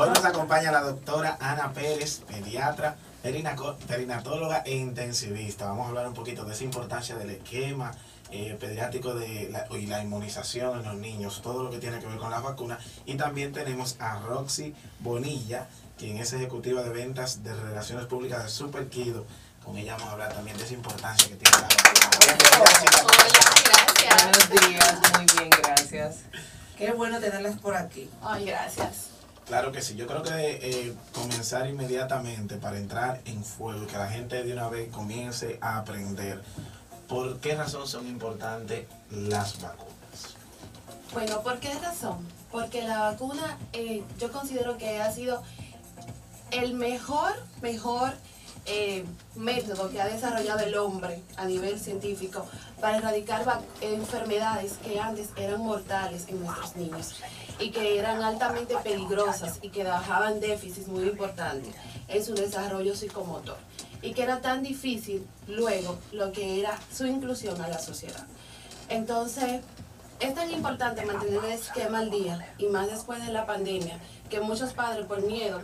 Hoy nos acompaña la doctora Ana Pérez, pediatra, perinatóloga e intensivista. Vamos a hablar un poquito de esa importancia del esquema eh, pediátrico de la, y la inmunización en los niños, todo lo que tiene que ver con las vacunas. Y también tenemos a Roxy Bonilla, quien es ejecutiva de ventas de relaciones públicas de Super Kido. Con ella vamos a hablar también de esa importancia que tiene la vacuna. gracias. Buenos días, muy bien, gracias. Qué bueno tenerlas por aquí. Ay, gracias. Claro que sí, yo creo que eh, comenzar inmediatamente para entrar en fuego y que la gente de una vez comience a aprender por qué razón son importantes las vacunas. Bueno, ¿por qué razón? Porque la vacuna eh, yo considero que ha sido el mejor, mejor eh, método que ha desarrollado el hombre a nivel científico para erradicar enfermedades que antes eran mortales en nuestros niños y que eran altamente peligrosas y que dejaban déficits muy importantes en su desarrollo psicomotor y que era tan difícil luego lo que era su inclusión a la sociedad. Entonces, es tan importante mantener el esquema al día y más después de la pandemia que muchos padres por miedo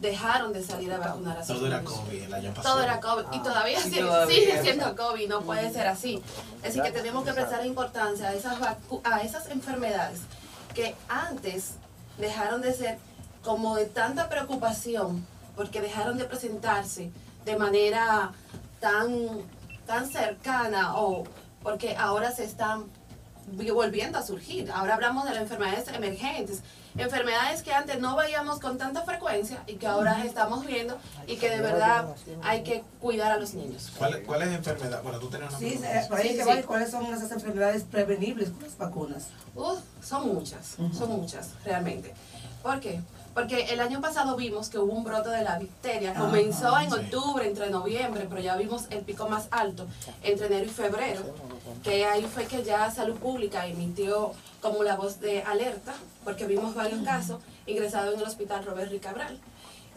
dejaron de salir a vacunar a sus Todo era COVID el año pasado. Todo era COVID y todavía, sigue, siendo COVID, no puede ser así. Así que tenemos que prestar importancia a esas, a esas enfermedades que antes dejaron de ser como de tanta preocupación porque dejaron de presentarse de manera tan, tan cercana o porque ahora se están volviendo a surgir. Ahora hablamos de las enfermedades emergentes, enfermedades que antes no veíamos con tanta frecuencia y que ahora estamos viendo y que de verdad hay que cuidar a los niños. ¿Cuál, cuál es enfermedad? Bueno, tú tienes una Sí, sí, ¿cuáles son esas enfermedades prevenibles con las vacunas? son muchas, son muchas, realmente. ¿Por qué? Porque el año pasado vimos que hubo un brote de la difteria. Comenzó en octubre, entre noviembre, pero ya vimos el pico más alto entre enero y febrero. Que ahí fue que ya Salud Pública emitió como la voz de alerta, porque vimos varios casos ingresados en el hospital Robert Ricabral.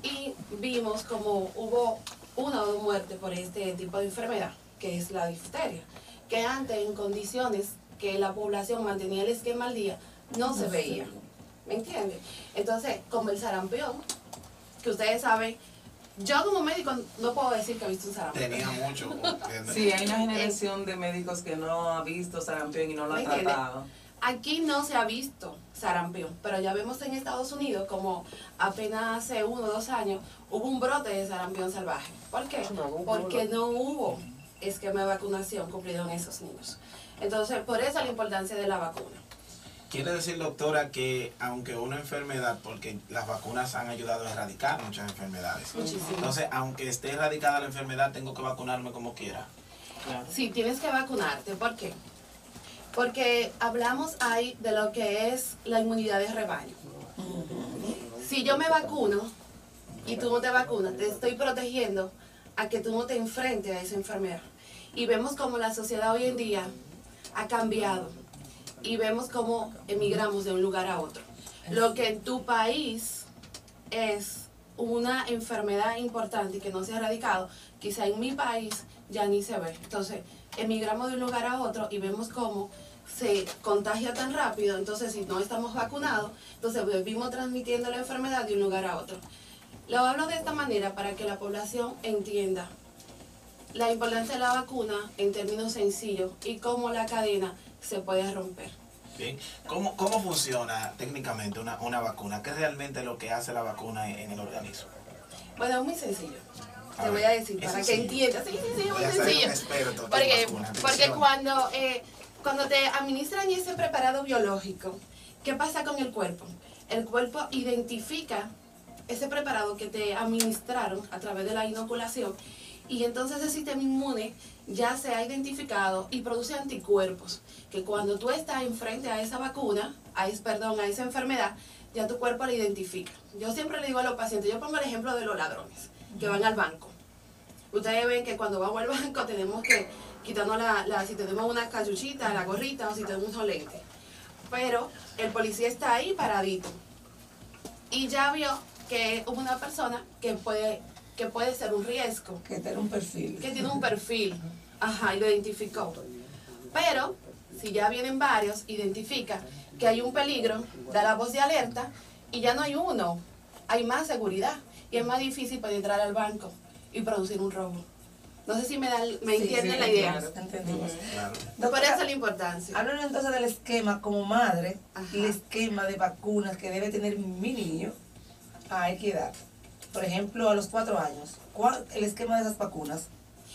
Y vimos como hubo una o dos muertes por este tipo de enfermedad, que es la difteria. Que antes, en condiciones que la población mantenía el esquema al día, no se veía. ¿Me entiendes? Entonces, como el sarampión, que ustedes saben, yo como médico no puedo decir que he visto un sarampión. Tenía mucho. sí, hay una generación de médicos que no ha visto sarampión y no lo ha tratado. Aquí no se ha visto sarampión, pero ya vemos en Estados Unidos como apenas hace uno o dos años hubo un brote de sarampión salvaje. ¿Por qué? Porque no hubo esquema de vacunación cumplido en esos niños. Entonces, por eso la importancia de la vacuna. Quiere decir, doctora, que aunque una enfermedad, porque las vacunas han ayudado a erradicar muchas enfermedades. Muchísimo. Entonces, aunque esté erradicada la enfermedad, tengo que vacunarme como quiera. Sí, tienes que vacunarte. ¿Por qué? Porque hablamos ahí de lo que es la inmunidad de rebaño. Si yo me vacuno y tú no te vacunas, te estoy protegiendo a que tú no te enfrentes a esa enfermedad. Y vemos como la sociedad hoy en día ha cambiado y vemos cómo emigramos de un lugar a otro. Lo que en tu país es una enfermedad importante y que no se ha erradicado, quizá en mi país ya ni se ve. Entonces, emigramos de un lugar a otro y vemos cómo se contagia tan rápido, entonces si no estamos vacunados, entonces vivimos transmitiendo la enfermedad de un lugar a otro. Lo hablo de esta manera para que la población entienda la importancia de la vacuna en términos sencillos y cómo la cadena se puede romper. Bien. ¿Cómo, cómo funciona técnicamente una, una vacuna? ¿Qué es realmente lo que hace la vacuna en, el organismo? Bueno, es muy sencillo. Te voy a decir, para que entiendas. Sí, sí, sí, muy sencillo. porque, porque cuando, eh, cuando te administran ese preparado biológico, ¿qué pasa con el cuerpo? El cuerpo identifica ese preparado que te administraron a través de la inoculación y entonces el sistema inmune ya se ha identificado y produce anticuerpos, que cuando tú estás enfrente a esa vacuna, a perdón, a esa enfermedad, ya tu cuerpo la identifica. Yo siempre le digo a los pacientes, yo pongo el ejemplo de los ladrones que van al banco. Ustedes ven que cuando vamos al banco tenemos que quitarnos la, si tenemos una cachuchita, la gorrita o si tenemos un lente. Pero el policía está ahí paradito. Y ya vio que hubo una persona que puede que puede ser un riesgo. Que tiene un perfil. Que tiene un perfil. Ajá, y lo identificó. Pero, si ya vienen varios, identifica que hay un peligro, da la voz de alerta y ya no hay uno hay más seguridad y es más difícil penetrar al banco y producir un robo. No sé si me, dan, me Sí, entienden sí, la idea. claro. Entendimos. Claro. Por eso la importancia. Háblanos entonces del esquema como madre, Ajá. el esquema de vacunas que debe tener mi niño a qué edad. Por ejemplo, a los cuatro años. ¿Cuál el esquema de esas vacunas?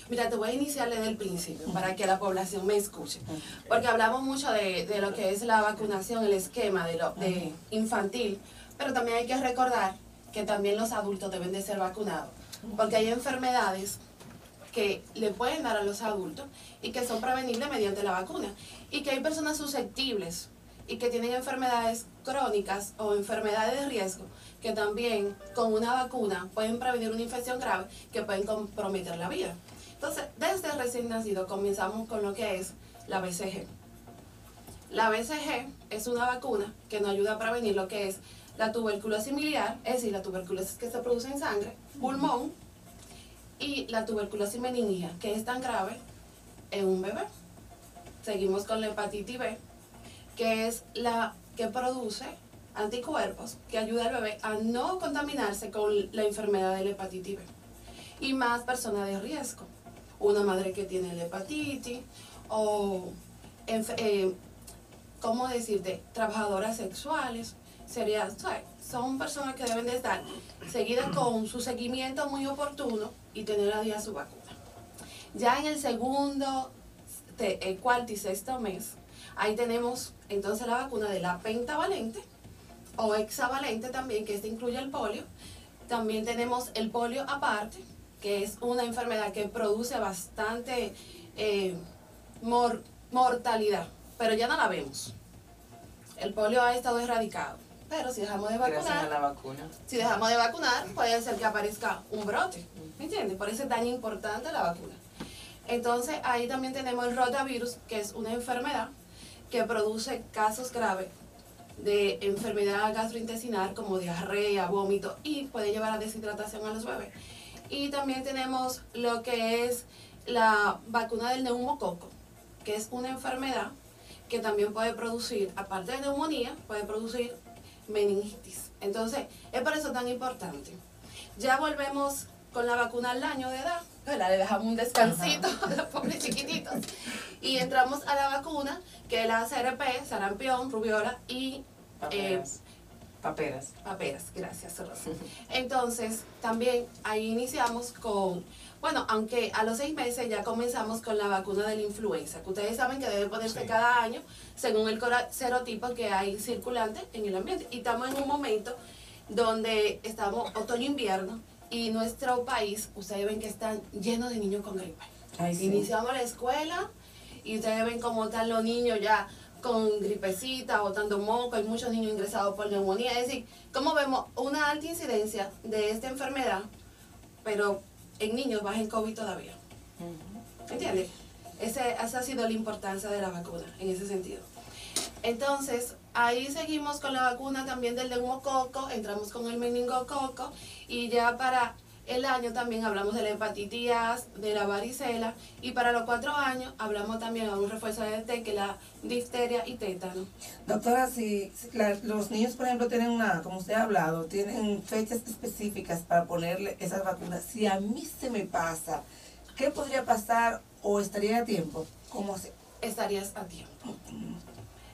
Mira, te voy a iniciar desde el principio para que la población me escuche. Porque hablamos mucho de, de lo que es la vacunación, el esquema de, lo, de infantil, pero también hay que recordar que también los adultos deben de ser vacunados. Porque hay enfermedades que le pueden dar a los adultos y que son prevenibles mediante la vacuna. Y que hay personas susceptibles y que tienen enfermedades crónicas o enfermedades de riesgo que también con una vacuna pueden prevenir una infección grave que pueden comprometer la vida. Entonces, desde recién nacido comenzamos con lo que es la BCG. La BCG es una vacuna que nos ayuda a prevenir lo que es la tuberculosis miliar, es decir, la tuberculosis que se produce en sangre, pulmón, y la tuberculosis meningia, que es tan grave en un bebé. Seguimos con la hepatitis B, que es la que produce anticuerpos que ayuda al bebé a no contaminarse con la enfermedad de la hepatitis B. Y más personas de riesgo. Una madre que tiene la hepatitis o, eh, ¿cómo decirte? Trabajadoras sexuales. Sería. Son personas que deben de estar seguidas con su seguimiento muy oportuno y tener a día su vacuna. Ya en el segundo, te- eh, cuarto y sexto mes, ahí tenemos entonces la vacuna de la pentavalente o hexavalente también, que este incluye el polio. También tenemos el polio aparte, que es una enfermedad que produce bastante eh, mor- mortalidad, pero ya no la vemos. El polio ha estado erradicado, pero si dejamos de vacunar, la vacuna. si dejamos de vacunar, puede ser que aparezca un brote. ¿Me entiendes? Por eso es tan importante la vacuna. Entonces, ahí también tenemos el rotavirus, que es una enfermedad que produce casos graves de enfermedad gastrointestinal como diarrea, vómito y puede llevar a deshidratación a los bebés. Y también tenemos lo que es la vacuna del neumococo, que es una enfermedad que también puede producir, aparte de neumonía, puede producir meningitis. Entonces, es por eso tan importante. Ya volvemos con la vacuna al año de edad, ¿verdad? le dejamos un descansito a los pobres chiquititos. Y entramos a la vacuna, que es la CRP, sarampión, rubiola y eh, Paperas. Paperas. paperas. Gracias, Rosa. Entonces, también ahí iniciamos con, bueno, aunque a los seis meses ya comenzamos con la vacuna de la influenza, que ustedes saben que debe ponerse Sí. cada año según el serotipo que hay circulante en el ambiente. Y estamos en un momento donde estamos otoño-invierno y nuestro país, ustedes ven que están llenos de niños con gripe. Ay, sí. Iniciamos la escuela y ustedes ven cómo están los niños ya con gripecita, botando moco, hay muchos niños ingresados por neumonía. Es decir, como vemos una alta incidencia de esta enfermedad, pero en niños baja en COVID todavía. ¿Entiendes? Ese, esa ha sido la importancia de la vacuna en ese sentido. Entonces, ahí seguimos con la vacuna también del neumococo, entramos con el meningococo y ya para el año también hablamos de la hepatitis A, de la varicela y para los cuatro años hablamos también de un refuerzo de T, que es la difteria y tétano. Doctora, si, si la- los niños, por ejemplo, tienen una, como usted ha hablado, tienen fechas específicas para ponerle esas vacunas, si a mí se me pasa, ¿qué podría pasar o estaría a tiempo? ¿Cómo se? Estarías a tiempo.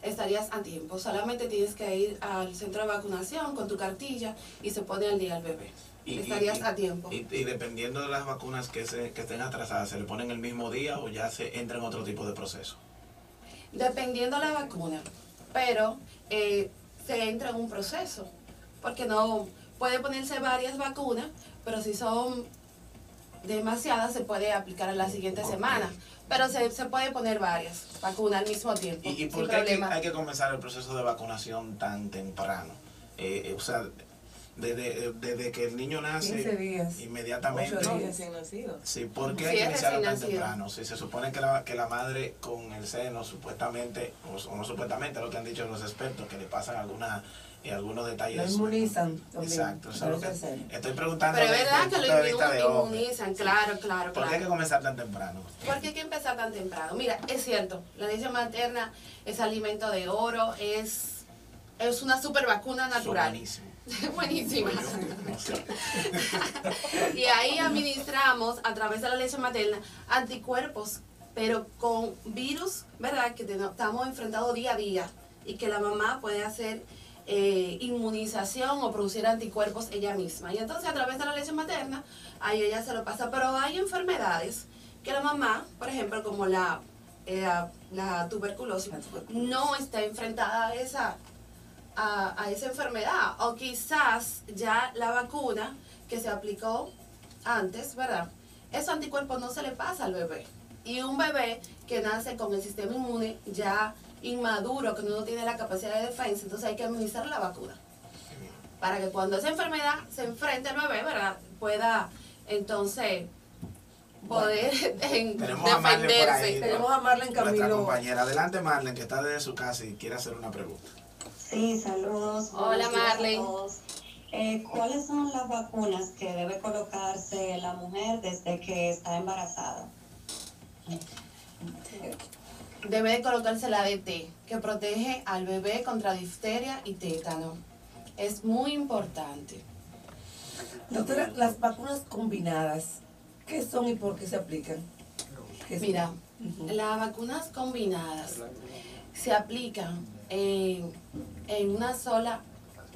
Estarías a tiempo. Solamente tienes que ir al centro de vacunación con tu cartilla y se pone al día al bebé. Y- Estarías y- a tiempo. Y, y dependiendo de las vacunas que, se, que estén atrasadas, ¿se le ponen el mismo día o ya se entra en otro tipo de proceso? Dependiendo la vacuna, pero eh, se entra en un proceso, porque no puede ponerse varias vacunas, pero si son demasiadas se puede aplicar a la siguiente semana, pero se, se puede poner varias vacunas al mismo tiempo, ¿Y, y sin por qué hay que, problema. hay que comenzar el proceso de vacunación tan temprano? Eh, eh, o sea, desde, desde que el niño 15 nace, días. inmediatamente. Días. nacido. Sí, ¿por qué Sí, hay que iniciarlo tan nacido. temprano? Si se supone que la, que la madre con el seno, supuestamente, o, o no supuestamente, lo que han dicho los expertos, que le pasan alguna, eh, algunos detalles. Lo inmunizan también, Exacto, eso es lo que estoy preguntando. Pero es verdad que lo inmunizan, claro, claro, ¿Por qué hay que comenzar tan temprano? ¿Por qué hay que empezar tan temprano? Mira, es cierto, la leche materna es alimento de oro, es es una super vacuna natural. Buenísimo. Buenísima. Y ahí administramos a través de la leche materna anticuerpos, pero con virus, ¿verdad? Que estamos enfrentados día a día y que la mamá puede hacer eh, inmunización o producir anticuerpos ella misma. Y entonces a través de la leche materna, ahí ella se lo pasa. Pero hay enfermedades que la mamá, por ejemplo, como la, eh, la tuberculosis, no está enfrentada a esa a, a esa enfermedad. O quizás ya la vacuna que se aplicó antes, ¿verdad? Esos anticuerpos no se le pasa al bebé. Y un bebé que nace con el sistema inmune ya inmaduro, que no tiene la capacidad de defensa, entonces hay que administrar la vacuna. Para que cuando esa enfermedad se enfrente al bebé, ¿verdad? Pueda entonces poder en- Tenemos a Marlene por ahí. defenderse. Tenemos a Marlene Nuestra Camilo. compañera. Adelante, Marlene, que está desde su casa y quiere hacer una pregunta. Sí, saludos. Hola, a todos. Eh, ¿Cuáles son las vacunas que debe colocarse la mujer desde que está embarazada? Debe de colocarse la DT, que protege al bebé contra difteria y tétano. Es muy importante. Doctora, las vacunas combinadas, ¿qué son y por qué se aplican? Mira, las vacunas combinadas se aplican en, en una sola,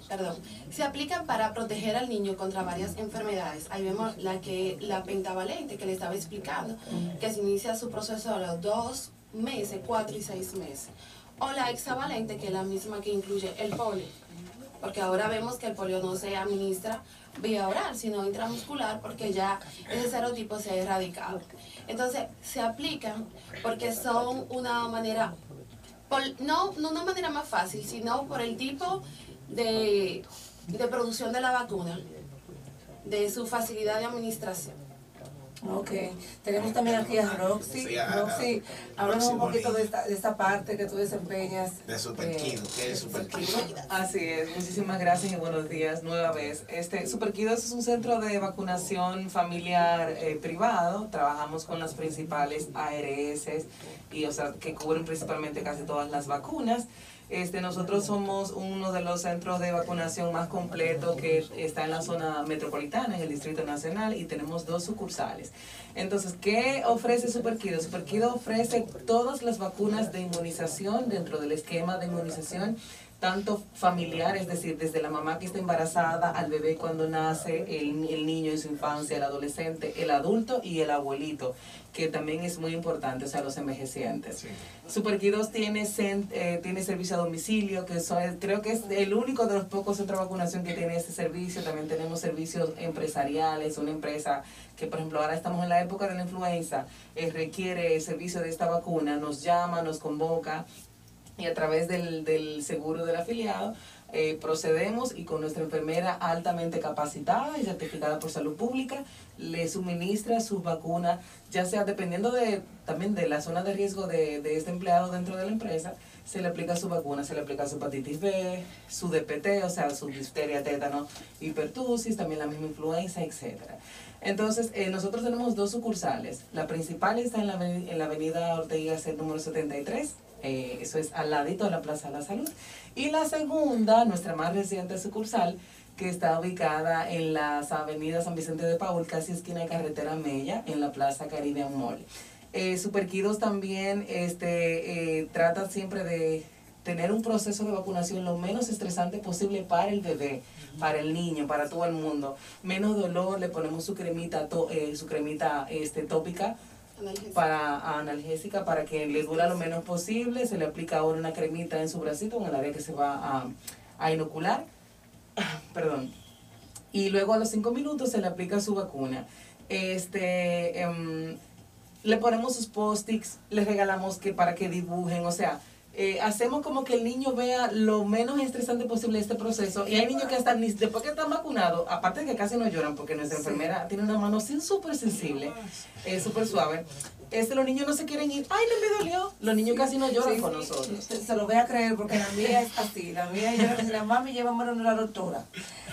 perdón, se aplican para proteger al niño contra varias enfermedades. Ahí vemos la que la pentavalente que le estaba explicando, que se inicia su proceso a los dos meses, cuatro y seis meses. O la hexavalente, que es la misma que incluye el polio. Porque ahora vemos que el polio no se administra vía oral, sino intramuscular, porque ya ese serotipo se ha erradicado. Entonces, se aplican porque son una manera, no, no una manera más fácil, sino por el tipo de, de producción de la vacuna, de su facilidad de administración. Ok, tenemos también aquí a Roxy. Sí, a- Roxy, háblanos un poquito de esta, de esta parte que tú desempeñas. De Super eh, Kido. ¿Qué es Super Kido? Así es, muchísimas gracias y buenos días nueva vez. Este Superquidos es un centro de vacunación familiar eh, privado. Trabajamos con las principales ARS y o sea que cubren principalmente casi todas las vacunas. Este, nosotros somos uno de los centros de vacunación más completos que está en la zona metropolitana, en el Distrito Nacional, y tenemos dos sucursales. Entonces, ¿qué ofrece Superquido? Superquido ofrece todas las vacunas de inmunización dentro del esquema de inmunización tanto familiar, es decir, desde la mamá que está embarazada, al bebé cuando nace, el, el niño en su infancia, el adolescente, el adulto y el abuelito, que también es muy importante, o sea, los envejecientes. Sí. Superquidos tiene, eh, tiene servicio a domicilio, que son, creo que es el único de los pocos centros de vacunación que tiene este servicio. También tenemos servicios empresariales, una empresa que, por ejemplo, ahora estamos en la época de la influenza, eh, requiere el servicio de esta vacuna, nos llama, nos convoca y a través del, del seguro del afiliado eh, procedemos y con nuestra enfermera altamente capacitada y certificada por salud pública le suministra sus vacunas, ya sea dependiendo de también de la zona de riesgo de, de este empleado dentro de la empresa, se le aplica su vacuna, se le aplica su hepatitis B, su DPT, o sea, su difteria, tétano, hipertusis, también la misma influenza, etcétera. Entonces, eh, nosotros tenemos dos sucursales. La principal está en la, en la avenida Ortega Gasset número 73. Eh, eso es al ladito de la Plaza de la Salud. Y la segunda, nuestra más reciente sucursal, que está ubicada en las avenidas San Vicente de Paul, casi esquina de Carretera Mella, en la Plaza Caribbean Mall. Eh, Superquidos también este, eh, trata siempre de tener un proceso de vacunación lo menos estresante posible para el bebé, para el niño, para todo el mundo. Menos dolor, le ponemos su cremita, to- eh, su cremita este, tópica Analgésico. para analgésica para que le dura lo menos posible. Se le aplica ahora una cremita en su bracito, en el área que se va a, inocular. Perdón. Y luego a los cinco minutos se le aplica su vacuna. Este, em, le ponemos sus post-its, le regalamos que para que dibujen, o sea, eh, hacemos como que el niño vea lo menos estresante posible este proceso. Y hay niños que hasta ni después que están vacunados, aparte de que casi no lloran, porque nuestra enfermera tiene una mano súper sensible, eh, súper suave. Este, los niños no se quieren ir. ¡Ay, no me dolió! Los niños casi no lloran Sí, con nosotros. Se, se lo voy a creer porque la mía es así. La mía, le digo, mami, llévame a la doctora.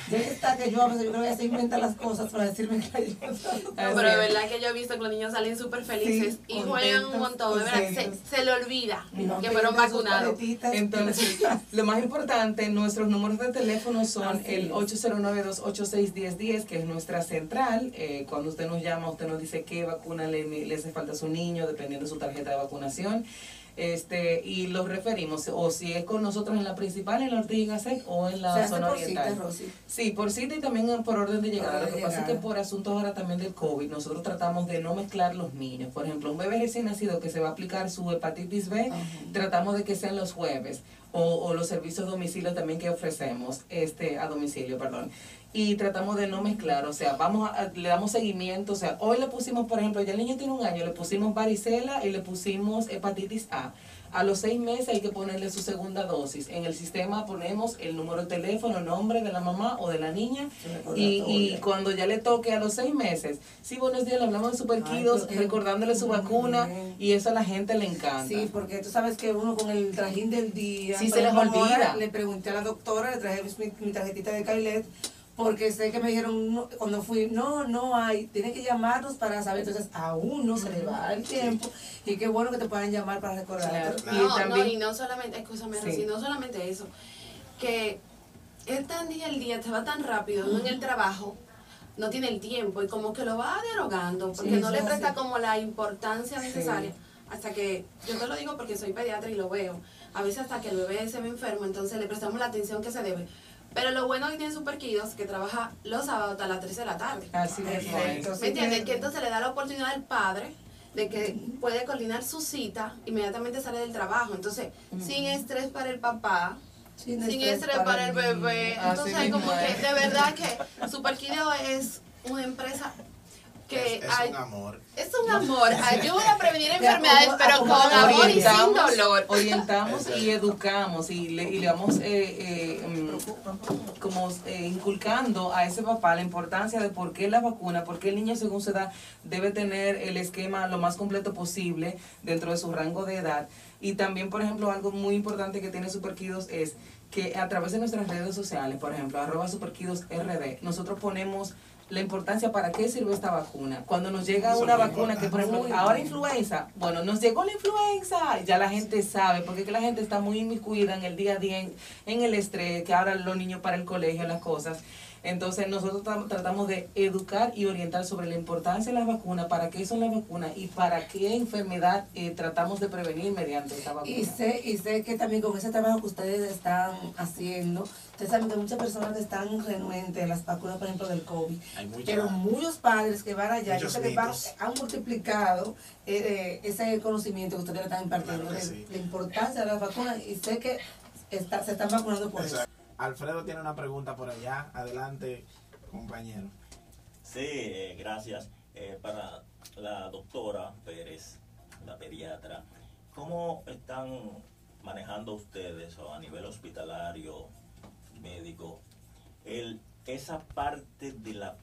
Ya está que yo a veces yo creo que se inventa las cosas para decirme que hay No, pero de verdad que yo he visto que los niños salen súper felices Sí, y juegan un montón, de verdad, se, se le olvida no que fueron vacunados. Entonces, lo más importante, nuestros números de teléfono son Así el es. 809-286-1010, que es nuestra central. Eh, cuando usted nos llama, usted nos dice qué vacuna le, le hace falta a su niño, dependiendo de su tarjeta de vacunación. Este, y los referimos, o si es con nosotros en la principal, en la Ortiga y Gasset, o en la zona por oriental. cita, Rosy. Sí, por cita y también por orden de llegada. orden Lo que pasa es que por asuntos ahora también del COVID, nosotros tratamos de no mezclar los niños. Por ejemplo, un bebé recién nacido que se va a aplicar su hepatitis B, tratamos de que sean los jueves. O, o los servicios domicilio también que ofrecemos, este, a domicilio, perdón. Y tratamos de no mezclar, o sea, vamos a- le damos seguimiento, o sea, hoy le pusimos, por ejemplo, ya el niño tiene un año, le pusimos varicela y le pusimos hepatitis A. A los seis meses hay que ponerle su segunda dosis. En el sistema ponemos el número de teléfono, nombre de la mamá o de la niña. Y, y cuando ya le toque a los seis meses, sí, buenos días, le hablamos de Ay, qué recordándole su vacuna. bien. Y eso a la gente le encanta. Sí, porque tú sabes que uno con el trajín del día. Sí, se les olvida. Le pregunté a la doctora, le traje mi, mi tarjetita de Kailet, porque sé que me dijeron no, cuando fui, no, no hay, tienen que llamarnos para saber. Entonces, a uno se le va el tiempo y qué bueno que te puedan llamar para recordar. Claro. Claro. Y No, también- no, y no solamente, escúchame, Sí. No solamente eso, que es tan día el día, te va tan rápido, uno en el trabajo no tiene el tiempo y como que lo va derogando, porque Sí, no le es presta así. como la importancia necesaria. Hasta que, yo te lo digo porque soy pediatra y lo veo, a veces hasta que el bebé se ve enfermo, entonces le prestamos la atención que se debe. Pero lo bueno que tiene Superkidos que trabaja los sábados hasta las 3 de la tarde. Así es. Perfecto. ¿Me entiendes? Que entonces le da la oportunidad al padre de que puede coordinar su cita, inmediatamente sale del trabajo. Entonces, sin estrés para el papá, Sin sin estrés estrés para el bebé. Entonces, como es. que de verdad que Superkido es una empresa que es, es hay- un amor. es un amor, ayuda a prevenir enfermedades, pero con amor y sin dolor. orientamos y educamos y le, y le vamos eh, eh, mm, como eh, inculcando a ese papá la importancia de por qué la vacuna, por qué el niño según su edad debe tener el esquema lo más completo posible dentro de su rango de edad. Y también, por ejemplo, algo muy importante que tiene Superkidos es que a través de nuestras redes sociales, por ejemplo, arroba Superkidos RD, nosotros ponemos la importancia para qué sirve esta vacuna. Cuando nos llega Eso una vacuna que, por ejemplo, ahora influenza, bueno, nos llegó la influenza, ya la gente sabe, porque que la gente está muy inmiscuida en el día a día, en, en el estrés, que ahora los niños para el colegio, las cosas. Entonces nosotros tam- tratamos de educar y orientar sobre la importancia de las vacunas, para qué son las vacunas y para qué enfermedad eh, tratamos de prevenir mediante esta vacuna. Y sé, y sé que también con ese trabajo que ustedes están haciendo, ustedes saben que muchas personas están renuentes a las vacunas, por ejemplo, del COVID. Hay mucha- Pero muchos padres que van allá, yo Muchos sé que van- han multiplicado eh, eh, ese conocimiento que ustedes le están impartiendo Claro que de sí. la importancia de las vacunas y sé que está- se están vacunando por eso. Alfredo tiene una pregunta por allá. Adelante, compañero. Sí, eh, gracias. Eh, para la doctora Pérez, la pediatra, ¿cómo están manejando ustedes o a nivel hospitalario, médico, el, esa parte de la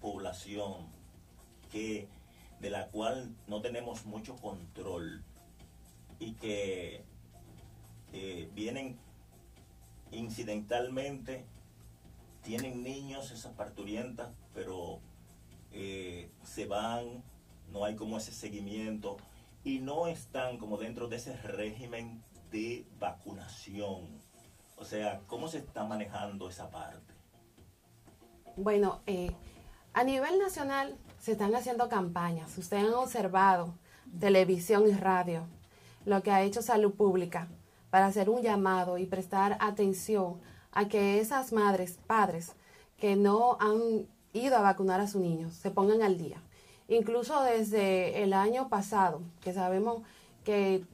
población que de la cual no tenemos mucho control y que eh, vienen incidentalmente tienen niños esas parturientas, pero eh, se van, no hay como ese seguimiento y no están como dentro de ese régimen de vacunación. O sea, ¿cómo se está manejando esa parte? Bueno, eh, a nivel nacional se están haciendo campañas. Ustedes han observado televisión y radio, lo que ha hecho Salud Pública para hacer un llamado y prestar atención a que esas madres, padres que no han ido a vacunar a sus niños se pongan al día. Incluso desde el año pasado, que sabemos que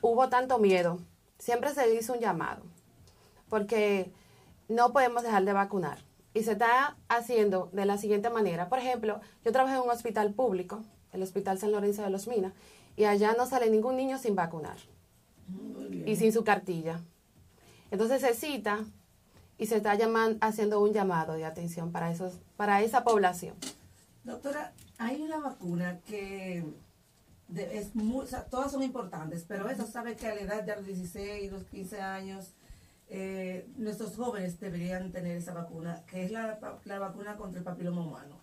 hubo tanto miedo, siempre se hizo un llamado porque no podemos dejar de vacunar. Y se está haciendo de la siguiente manera. Por ejemplo, yo trabajé en un hospital público, el Hospital San Lorenzo de los Minas, y allá no sale ningún niño sin vacunar y sin su cartilla. Entonces se cita y se está llaman- haciendo un llamado de atención para, esos, para esa población. Doctora, hay una vacuna que es muy, todas son importantes, pero esa sabe que a la edad de los 16, los 15 años, eh, nuestros jóvenes deberían tener esa vacuna, que es la, la vacuna contra el papiloma humano.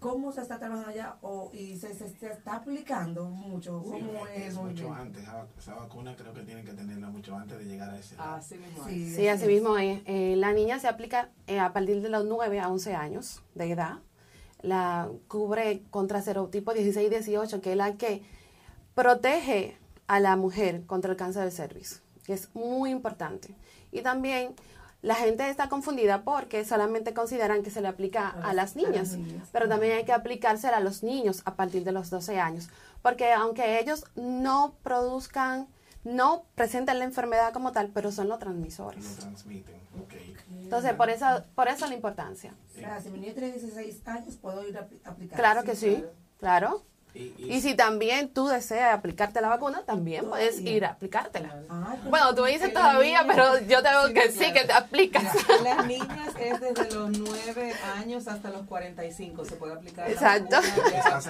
¿Cómo se está trabajando allá o, y se, se, se está aplicando mucho? ¿Cómo Sí, es? mucho bien. antes. Esa, vacuna creo que tienen que tenerla mucho antes de llegar a ese. Así mismo. Sí, así mismo es. Eh, la niña se aplica eh, a partir de los 9 a 11 años de edad. La cubre contra serotipo 16 y 18, que es la que protege a la mujer contra el cáncer del cervix, que es muy importante. Y también la gente está confundida porque solamente consideran que se le aplica A a las- las a las niñas, pero también hay que aplicársela a los niños a partir de los 12 años, porque aunque ellos no produzcan, no presenten la enfermedad como tal, pero son los transmisores. lo transmiten. Entonces, por eso, por eso la importancia. O sea, si mi niño tiene 16 años, puedo ir a apli- aplicar. Claro que sí, claro. Y, Y si también tú deseas aplicarte la vacuna, también puedes Todavía. ir a aplicártela. Pues, Bueno, tú dices En las todavía, niñas- pero yo tengo Sí, que claro. sí que te aplicas. Mira, en las niñas es desde los 9 años hasta los 45 se puede aplicar. la Exacto. vacuna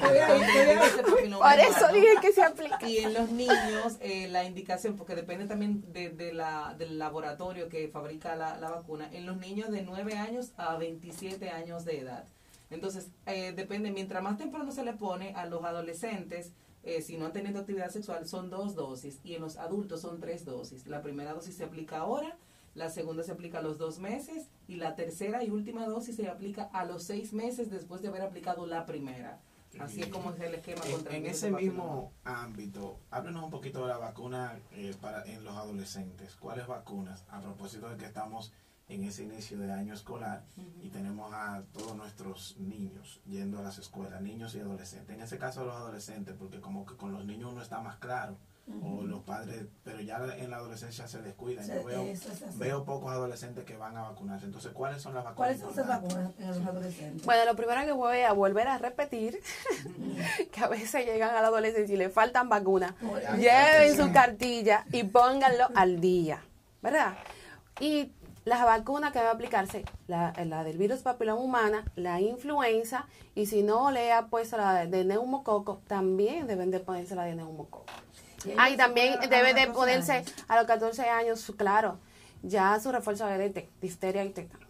Por eso dije que se aplica. Y en los niños, eh, la indicación, porque depende también de, de la, del laboratorio que fabrica la, la vacuna, en los niños de 9 años a 27 años de edad. Entonces, eh, depende, mientras más temprano se le pone a los adolescentes, eh, si no han tenido actividad sexual, son dos dosis, y en los adultos son tres dosis. La primera dosis se aplica ahora, la segunda se aplica a los dos meses, y la tercera y última dosis se aplica a los seis meses después de haber aplicado la primera. Así es como es el esquema En, contra el en ese mismo ámbito, háblenos un poquito de la vacuna eh, para en los adolescentes. ¿Cuáles vacunas? A propósito de que estamos en ese inicio de año escolar y tenemos a todos nuestros niños yendo a las escuelas, niños y adolescentes. En ese caso los adolescentes, porque como que con los niños uno está más claro, o los padres, pero ya en la adolescencia se descuidan. Se- Yo veo, es pocos adolescentes que van a vacunarse. Entonces, ¿cuáles son las vacunas? ¿Cuáles son esas importantes? vacunas en los adolescentes? Bueno, lo primero que voy a volver a repetir, que a veces llegan a la adolescencia y le faltan vacunas. Lleven su cartilla y pónganlo al día, ¿verdad? Y las vacunas que van a aplicarse, la, la del virus papiloma humana, la influenza, y si no le ha puesto la de neumococo, también deben de ponerse la de neumococo. Ah, y también debe los de 14 ponerse años. a los 14 años, claro, ya su refuerzo de DT, difteria y tétano.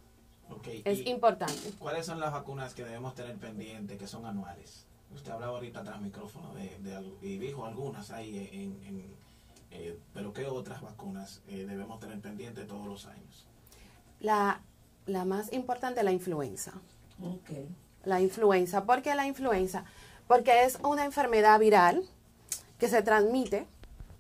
Es y- importante. ¿Cuáles son las vacunas que debemos tener pendientes, que son anuales? Usted hablaba ahorita tras micrófono de, de y dijo algunas ahí, en, en, eh, pero ¿qué otras vacunas eh, debemos tener pendientes todos los años? La, la más importante, la influenza. La influenza. ¿Por qué la influenza? Porque es una enfermedad viral que se transmite,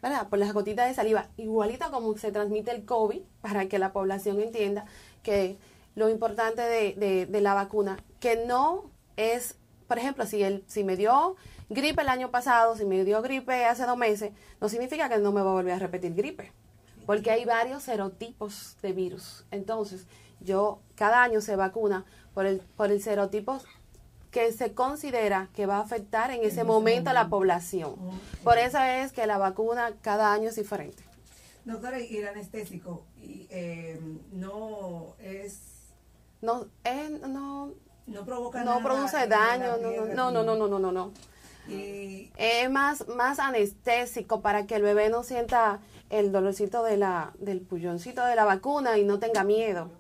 ¿verdad? Por las gotitas de saliva, igualito como se transmite el COVID, para que la población entienda que lo importante de, de- de la vacuna, que no es, por ejemplo, si, el, si me dio gripe el año pasado, si me dio gripe hace dos meses, no significa que no me va a volver a repetir gripe, porque hay varios serotipos de virus. Entonces, yo cada año se vacuna por el, por el serotipo que se considera que va a afectar en ese momento a la población. Por eso es que la vacuna cada año es diferente. Doctora, y el anestésico y, eh, no es No, eh, no, no provoca no nada produce daño, no, no, no, no, no, no, no, no. Y Es más, más anestésico para que el bebé no sienta el dolorcito de la, del pulloncito de la vacuna y no tenga miedo.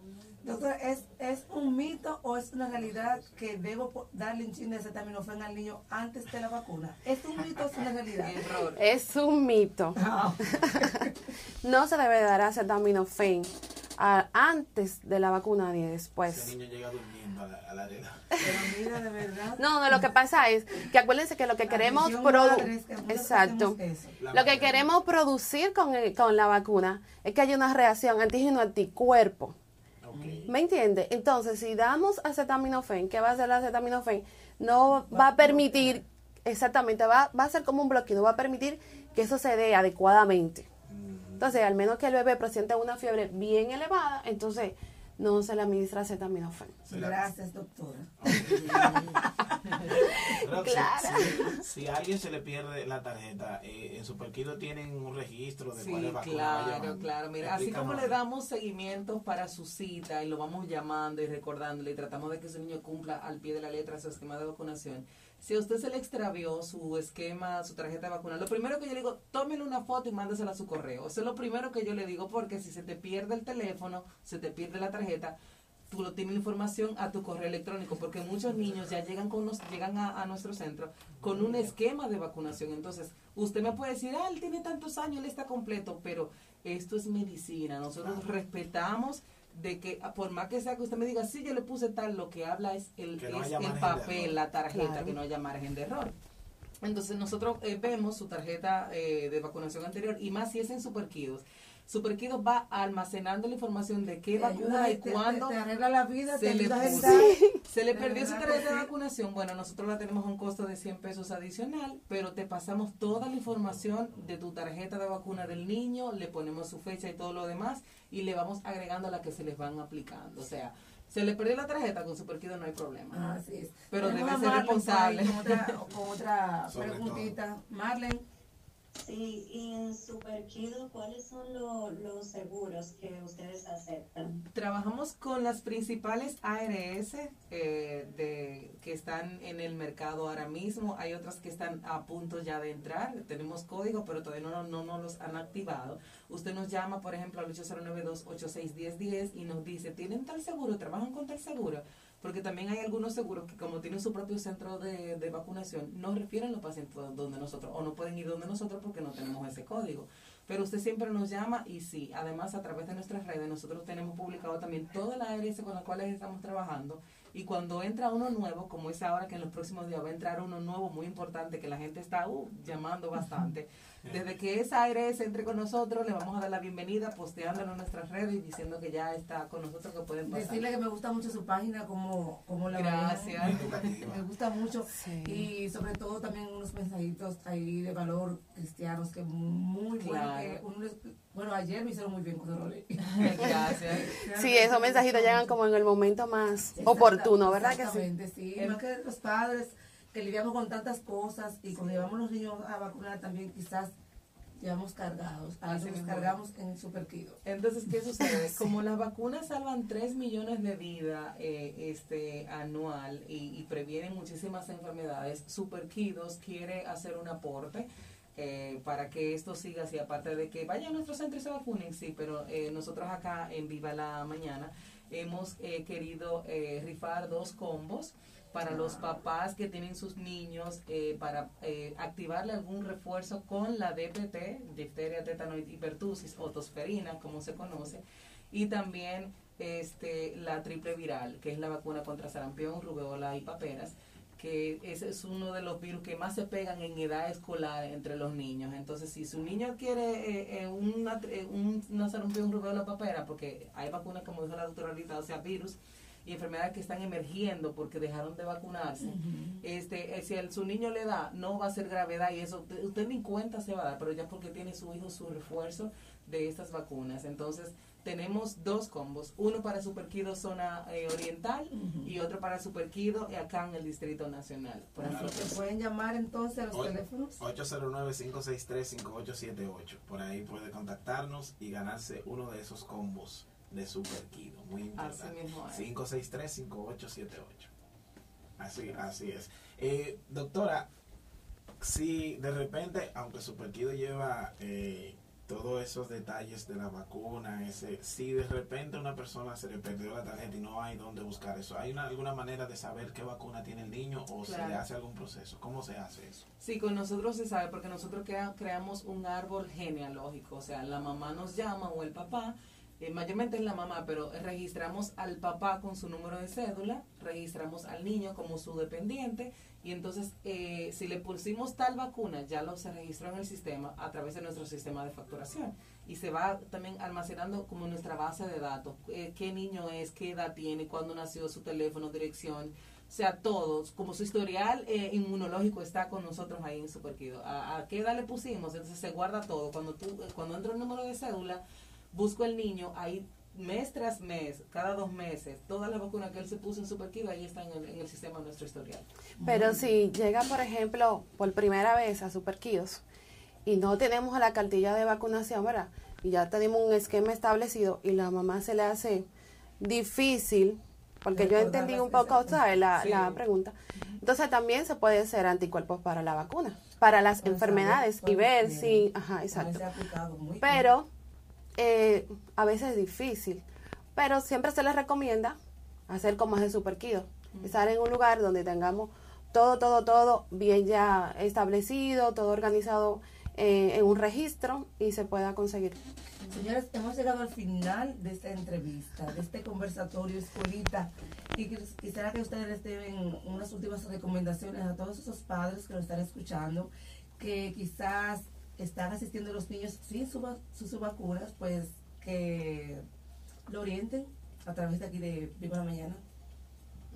doctora, ¿es, ¿es un mito o es una realidad que debo darle un chin de acetaminofén al niño antes de la vacuna? ¿Es un mito o es una realidad? Error. Es un mito. Ah, No se debe dar acetaminofén a- antes de la vacuna ni Ese después. niño llega durmiendo a la, a la arena. pero mira, de verdad. No, no, lo que pasa es que acuérdense que lo que queremos Atención, produ- madres, que nosotros exacto. Lo que queremos producir con, el- con la vacuna es que haya una reacción antígeno-anticuerpo. Ok. ¿Me entiende? Entonces, si damos acetaminofén, ¿qué va a hacer el acetaminofén? No va a permitir, exactamente, va, va a ser como un bloqueo, no va a permitir que eso se dé adecuadamente. Entonces, al menos que el bebé presente una fiebre bien elevada, entonces no se le administra acetaminofén. Gracias, doctora. Claro. si, si a alguien se le pierde la tarjeta, eh, en Superquido tienen un registro de Sí, cuáles vacunas va claro, claro. Mira, así como le damos seguimiento para su cita y lo vamos llamando y recordándole y tratamos de que ese niño cumpla al pie de la letra su esquema de vacunación, Si a usted se le extravió su esquema, su tarjeta de vacuna, lo primero que yo le digo, tómele una foto y mándesela a su correo. Eso es lo primero que yo le digo, porque si se te pierde el teléfono, se te pierde la tarjeta, tú lo tienes información a tu correo electrónico, porque muchos niños ya llegan con nos, llegan a, a nuestro centro con un esquema de vacunación. Entonces, usted me puede decir, ah, él tiene tantos años, él está completo, pero esto es medicina. Nosotros respetamos de que ah, por más que sea que usted me diga, sí, yo le puse tal, lo que habla es el, no es el papel, la tarjeta, Claro. que no haya margen de error. Entonces nosotros eh, vemos su tarjeta eh, de vacunación anterior y más si es en Superkidos. Superkidos va almacenando la información de qué Te ayuda vacuna y te- te- cuándo Te, arregla la vida, te se le, ayuda a puso. agendar. se le perdió su tarjeta de vacunación. Bueno, nosotros la tenemos a un costo de 100 pesos adicional, pero te pasamos toda la información de tu tarjeta de vacuna del niño, le ponemos su fecha y todo lo demás y le vamos agregando a la que se les van aplicando. O sea, se le perdió la tarjeta con Superkido no hay problema. Así es. Pero debe ser responsable. Con otra, con otra preguntita. Marlene, Sí, y en Superkido, ¿cuáles son lo- los seguros que ustedes aceptan? Trabajamos con las principales ARS eh, de, que están en el mercado ahora mismo. Hay otras que están a punto ya de entrar. Tenemos código, pero todavía no, no, no los han activado. Usted nos llama, por ejemplo, al 809-286-1010 y nos dice, ¿tienen tal seguro? ¿Trabajan con tal seguro? Porque también hay algunos seguros que como tienen su propio centro de, de vacunación, no refieren los pacientes donde nosotros, o no pueden ir donde nosotros porque no tenemos ese código. Pero usted siempre nos llama y sí, además a través de nuestras redes nosotros tenemos publicado también toda la ARS con la cual estamos trabajando y cuando entra uno nuevo, como es ahora que en los próximos días va a entrar uno nuevo muy importante que la gente está uh, llamando bastante, desde que esa ARS entre con nosotros le vamos a dar la bienvenida posteándolo en nuestras redes y diciendo que ya está con nosotros que pueden pasar. decirle que me gusta mucho su página, como, como la Gracias. Me gusta mucho. Sí. Y sobre todo también unos mensajitos ahí de valor cristianos que muy bueno. Claro. que uno les- bueno, ayer me hicieron muy bien cuando lo leí. Gracias. Sí, esos mensajitos llegan como en el momento más oportuno, ¿verdad que sí? Sí. El- Más que los padres que lidiamos con tantas cosas y cuando llevamos los niños a vacunar también quizás llevamos cargados. A veces mismo. cargamos en Superkido. Entonces, ¿qué sucede? Como las vacunas salvan 3 millones de vidas eh, este, anual y, y previenen muchísimas enfermedades, Superkidos quiere hacer un aporte eh, para que esto siga así, aparte de que vayan a nuestro centro y se vacunen, sí, pero eh, nosotros acá en Viva la Mañana hemos eh, querido eh, rifar dos combos para los papás que tienen sus niños eh, para activarle algún refuerzo con la DPT, difteria, tétano y hipertusis o tosferina, como se conoce, y también este la triple viral, que es la vacuna contra sarampión, rubeola y paperas, que ese es uno de los virus que más se pegan en edad escolar entre los niños. Entonces, si su niño adquiere eh, eh, una, eh, un, una sarampión, rubeola, papera, porque hay vacunas, como dijo la doctora ahorita, o sea, virus, y enfermedades que están emergiendo porque dejaron de vacunarse. Este, eh, si el, su niño le da, no va a ser gravedad y eso usted, usted ni cuenta se va a dar, pero ya porque tiene su hijo su refuerzo de estas vacunas. Entonces, tenemos dos combos, uno para Superquido zona eh, oriental y otro para Superquido acá en el Distrito Nacional. Por Claro. así Se pueden llamar entonces a los teléfonos. 809-563-5878. Por ahí puede contactarnos y ganarse uno de esos combos de Super Kido. Muy Así importante. mismo es. 563-5878. Así, así es. Eh, doctora, si de repente, aunque Super Kido lleva eh, todos esos detalles de la vacuna, ese, si de repente una persona se le perdió la tarjeta y no hay dónde buscar eso, ¿hay una- alguna manera de saber qué vacuna tiene el niño o se le Claro. hace algún proceso? ¿Cómo se hace eso? Sí, con nosotros se sabe porque nosotros crea- creamos un árbol genealógico, o sea, la mamá nos llama o el papá, eh, mayormente es la mamá, pero registramos al papá con su número de cédula, registramos al niño como su dependiente y entonces eh, si le pusimos tal vacuna, ya lo se registró en el sistema a través de nuestro sistema de facturación y se va también almacenando como nuestra base de datos, eh, qué niño es, qué edad tiene, cuándo nació, su teléfono, dirección, o sea, todos, como su historial eh, inmunológico está con nosotros ahí en Superkido. ¿A, a qué edad le pusimos? Entonces se guarda todo. Cuando tú, eh, cuando entra el número de cédula, busco el niño, ahí mes tras mes, cada dos meses, todas las vacunas que él se puso en Superkido, ahí están en el, en el sistema de nuestro historial. Pero si llega, por ejemplo, por primera vez a Superkios y no tenemos la cartilla de vacunación, ¿verdad? Y ya tenemos un esquema establecido y la mamá se le hace difícil, porque yo entendí un poco. ¿sabes? La, Sí. la pregunta. Entonces también se puede hacer anticuerpos para la vacuna, para las enfermedades saber y ver si, ajá, exacto. Pero eh, a veces es difícil. Pero siempre se les recomienda hacer como es el superquido. Estar en un lugar donde tengamos todo, todo, todo bien ya establecido, todo organizado eh, en un registro y se pueda conseguir. Señores, hemos llegado al final de esta entrevista, de este conversatorio escuelita. Y quis- quisiera que ustedes les den unas últimas recomendaciones a todos esos padres que lo están escuchando, que quizás están asistiendo los niños sin su sus sus vacunas, pues que lo orienten a través de aquí de Viva la Mañana.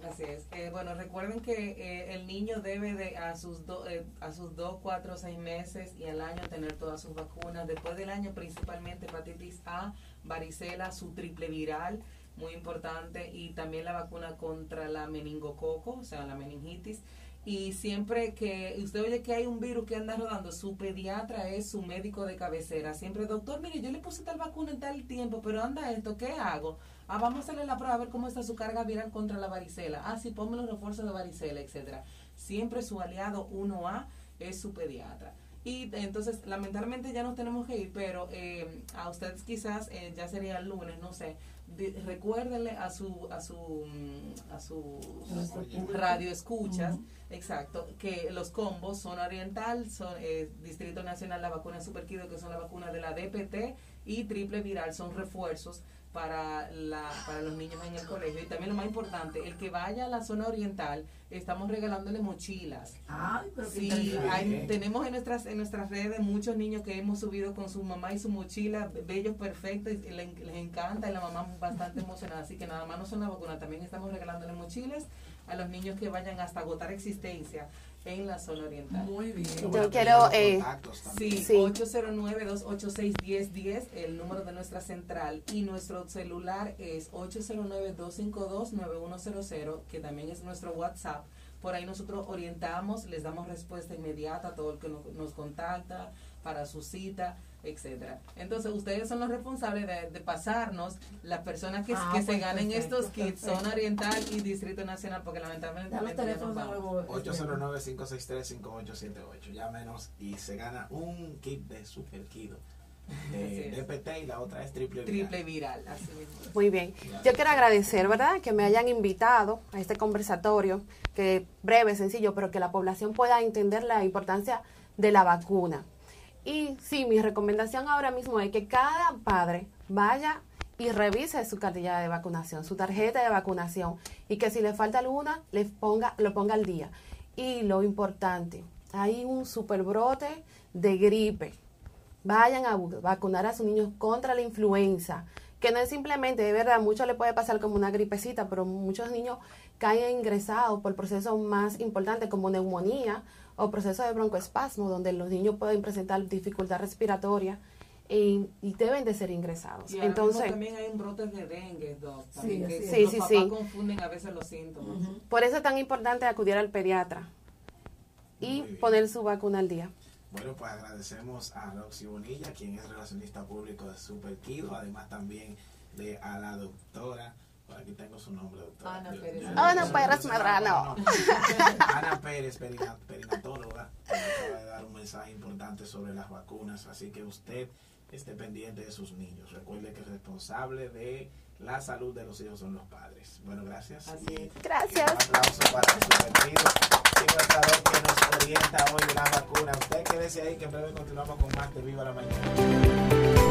Así es. Eh, bueno, recuerden que eh, el niño debe de a sus do- eh, a sus dos, cuatro, seis meses y al año tener todas sus vacunas. Después del año, principalmente hepatitis A, varicela, su triple viral, muy importante, y también la vacuna contra la meningococo, o sea, la meningitis. Y siempre que usted oye que hay un virus que anda rodando, su pediatra es su médico de cabecera. Siempre, doctor, mire, yo le puse tal vacuna en tal tiempo, pero anda esto, ¿qué hago? Ah, vamos a hacerle la prueba a ver cómo está su carga viral contra la varicela. Ah, sí, ponme los refuerzos de varicela, etcétera. Siempre su aliado 1A es su pediatra. Y entonces, lamentablemente ya nos tenemos que ir, pero eh, a ustedes quizás eh, ya sería el lunes, no sé. Recuérdenle a su a su mm, a su radio escuchas exacto que los combos son oriental son eh, distrito nacional la vacuna superquido que son la vacuna de la DPT y triple viral son refuerzos para la para los niños en el colegio. Y también lo más importante el que vaya a la zona oriental estamos regalándole mochilas. Ay, pero Sí, hay- tenemos en nuestras en nuestras redes muchos niños que hemos subido con su mamá y su mochila, bellos perfectos, y le- les encanta y la mamá bastante emocionada. Así que nada más no son la vacuna, también estamos regalándole mochilas a los niños que vayan hasta agotar existencia en la zona oriental. Muy bien. Yo quiero, eh. Sí, Sí. 809-286-1010, el número de nuestra central. Y nuestro celular es 809-252-9100, que también es nuestro WhatsApp. Por ahí nosotros orientamos, les damos respuesta inmediata a todo el que nos, nos contacta para su cita, etcétera. Entonces, ustedes son los responsables de, de pasarnos las personas que, Ah, que se pues, ganen perfecto, estos kits, perfecto. zona oriental y distrito nacional, porque lamentablemente los ya nos teléfonos nuevo. 809-563-5878. Llámenos y se gana un kit de Super Kido de. DPT y la otra es triple viral. Triple viral, así mismo. Muy bien. Yo quiero agradecer, ¿verdad?, que me hayan invitado a este conversatorio, que breve, sencillo, pero que la población pueda entender la importancia de la vacuna. Y sí, mi recomendación ahora mismo es que cada padre vaya y revise su cartilla de vacunación, su tarjeta de vacunación, y que si le falta alguna, le ponga, lo ponga al día. Y lo importante, hay un superbrote de gripe vayan a vacunar a sus niños contra la influenza, que no es simplemente, de verdad, mucho le puede pasar como una gripecita, pero muchos niños caen ingresados por procesos más importantes como neumonía o proceso de broncoespasmo, donde los niños pueden presentar dificultad respiratoria y, y deben de ser ingresados. Y Entonces, también hay un brote de dengue, Doc, Sí, que. Sí, los sí, papás sí. confunden a veces los síntomas. por eso es tan importante acudir al pediatra y poner su vacuna al día. Bueno, pues agradecemos a Roxy Bonilla, quien es relacionista público de Super Kido, además también de a la doctora, por aquí tengo su nombre, doctora. Ana Pérez. yo- Ana Pérez Medrano. no. Ana Pérez, perina- perinatóloga, que acaba de dar un mensaje importante sobre las vacunas, así que usted esté pendiente de sus niños. Recuerde que el responsable de la salud de los hijos son los padres. Bueno, gracias. Así y- es. Gracias. un aplauso para su doc que nos orienta hoy la vacuna. Usted quédese ahí que en breve continuamos con más de Viva la Mañana.